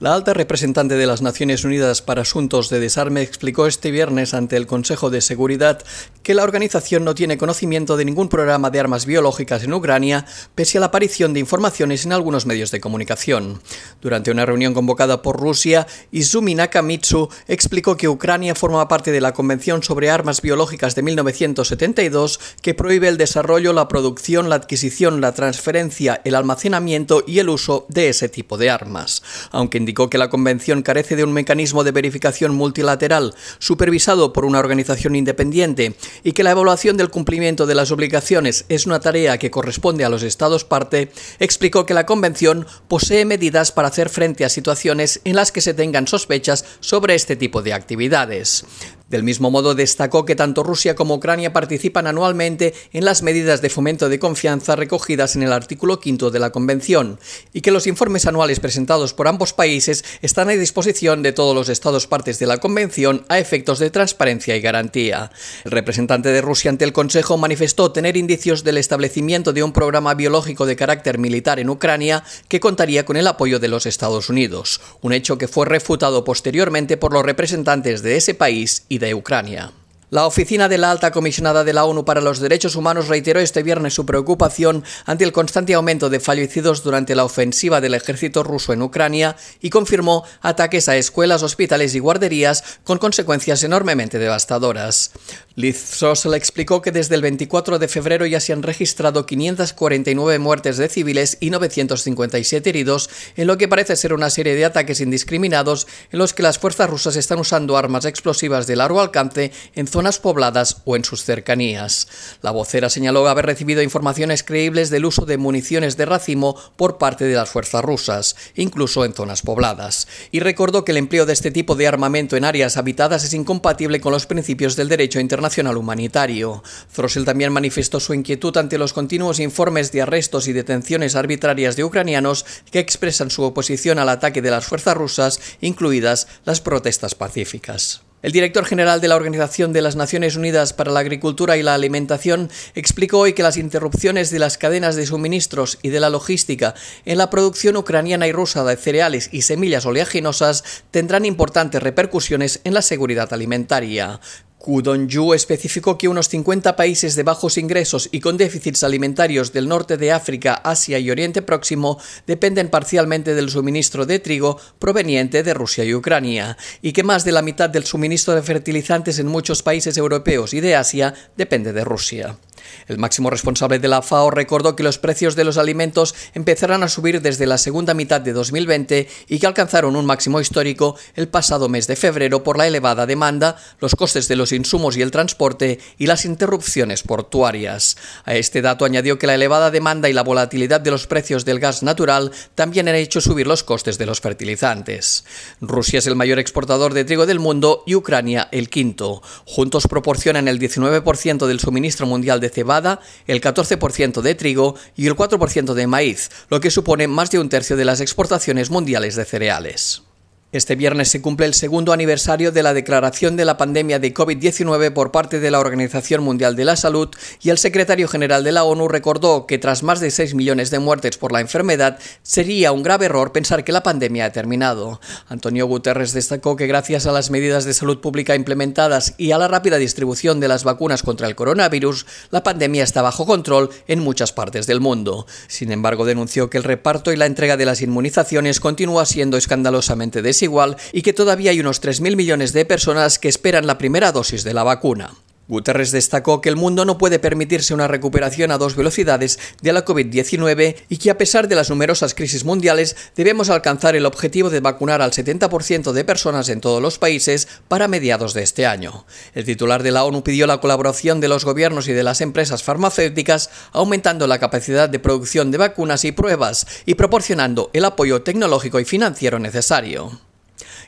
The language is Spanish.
La alta representante de las Naciones Unidas para Asuntos de Desarme explicó este viernes ante el Consejo de Seguridad que la organización no tiene conocimiento de ningún programa de armas biológicas en Ucrania, pese a la aparición de informaciones en algunos medios de comunicación. Durante una reunión convocada por Rusia, Izumi Nakamitsu explicó que Ucrania forma parte de la Convención sobre Armas Biológicas de 1972, que prohíbe el desarrollo, la producción, la adquisición, la transferencia, el almacenamiento y el uso de ese tipo de armas. Aunque indicó que la Convención carece de un mecanismo de verificación multilateral supervisado por una organización independiente y que la evaluación del cumplimiento de las obligaciones es una tarea que corresponde a los Estados parte, explicó que la Convención posee medidas para hacer frente a situaciones en las que se tengan sospechas sobre este tipo de actividades. Del mismo modo, destacó que tanto Rusia como Ucrania participan anualmente en las medidas de fomento de confianza recogidas en el artículo 5 de la Convención y que los informes anuales presentados por ambos países están a disposición de todos los Estados partes de la Convención a efectos de transparencia y garantía. El representante de Rusia ante el Consejo manifestó tener indicios del establecimiento de un programa biológico de carácter militar en Ucrania que contaría con el apoyo de los Estados Unidos, un hecho que fue refutado posteriormente por los representantes de ese país y de Ucrania. La oficina de la alta comisionada de la ONU para los Derechos Humanos reiteró este viernes su preocupación ante el constante aumento de fallecidos durante la ofensiva del ejército ruso en Ucrania y confirmó ataques a escuelas, hospitales y guarderías con consecuencias enormemente devastadoras. Liz Sossel explicó que desde el 24 de febrero ya se han registrado 549 muertes de civiles y 957 heridos, en lo que parece ser una serie de ataques indiscriminados en los que las fuerzas rusas están usando armas explosivas de largo alcance en zonas pobladas o en sus cercanías. La vocera señaló haber recibido informaciones creíbles del uso de municiones de racimo por parte de las fuerzas rusas, incluso en zonas pobladas, y recordó que el empleo de este tipo de armamento en áreas habitadas es incompatible con los principios del derecho internacional humanitario. Throssell también manifestó su inquietud ante los continuos informes de arrestos y detenciones arbitrarias de ucranianos que expresan su oposición al ataque de las fuerzas rusas, incluidas las protestas pacíficas. El director general de la Organización de las Naciones Unidas para la Agricultura y la Alimentación explicó hoy que las interrupciones de las cadenas de suministros y de la logística en la producción ucraniana y rusa de cereales y semillas oleaginosas tendrán importantes repercusiones en la seguridad alimentaria. Ku Dong-ju especificó que unos 50 países de bajos ingresos y con déficits alimentarios del norte de África, Asia y Oriente Próximo dependen parcialmente del suministro de trigo proveniente de Rusia y Ucrania, y que más de la mitad del suministro de fertilizantes en muchos países europeos y de Asia depende de Rusia. El máximo responsable de la FAO recordó que los precios de los alimentos empezarán a subir desde la segunda mitad de 2020 y que alcanzaron un máximo histórico el pasado mes de febrero por la elevada demanda, los costes de los insumos y el transporte y las interrupciones portuarias. A este dato añadió que la elevada demanda y la volatilidad de los precios del gas natural también han hecho subir los costes de los fertilizantes. Rusia es el mayor exportador de trigo del mundo y Ucrania el quinto. Juntos proporcionan el 19% del suministro mundial de cebada, el 14% de trigo y el 4% de maíz, lo que supone más de un tercio de las exportaciones mundiales de cereales. Este viernes se cumple el segundo aniversario de la declaración de la pandemia de COVID-19 por parte de la Organización Mundial de la Salud y el secretario general de la ONU recordó que tras más de 6 millones de muertes por la enfermedad sería un grave error pensar que la pandemia ha terminado. Antonio Guterres destacó que gracias a las medidas de salud pública implementadas y a la rápida distribución de las vacunas contra el coronavirus, la pandemia está bajo control en muchas partes del mundo. Sin embargo, denunció que el reparto y la entrega de las inmunizaciones continúa siendo escandalosamente desigual igual y que todavía hay unos 3.000 millones de personas que esperan la primera dosis de la vacuna. Guterres destacó que el mundo no puede permitirse una recuperación a dos velocidades de la COVID-19 y que a pesar de las numerosas crisis mundiales debemos alcanzar el objetivo de vacunar al 70% de personas en todos los países para mediados de este año. El titular de la ONU pidió la colaboración de los gobiernos y de las empresas farmacéuticas, aumentando la capacidad de producción de vacunas y pruebas y proporcionando el apoyo tecnológico y financiero necesario.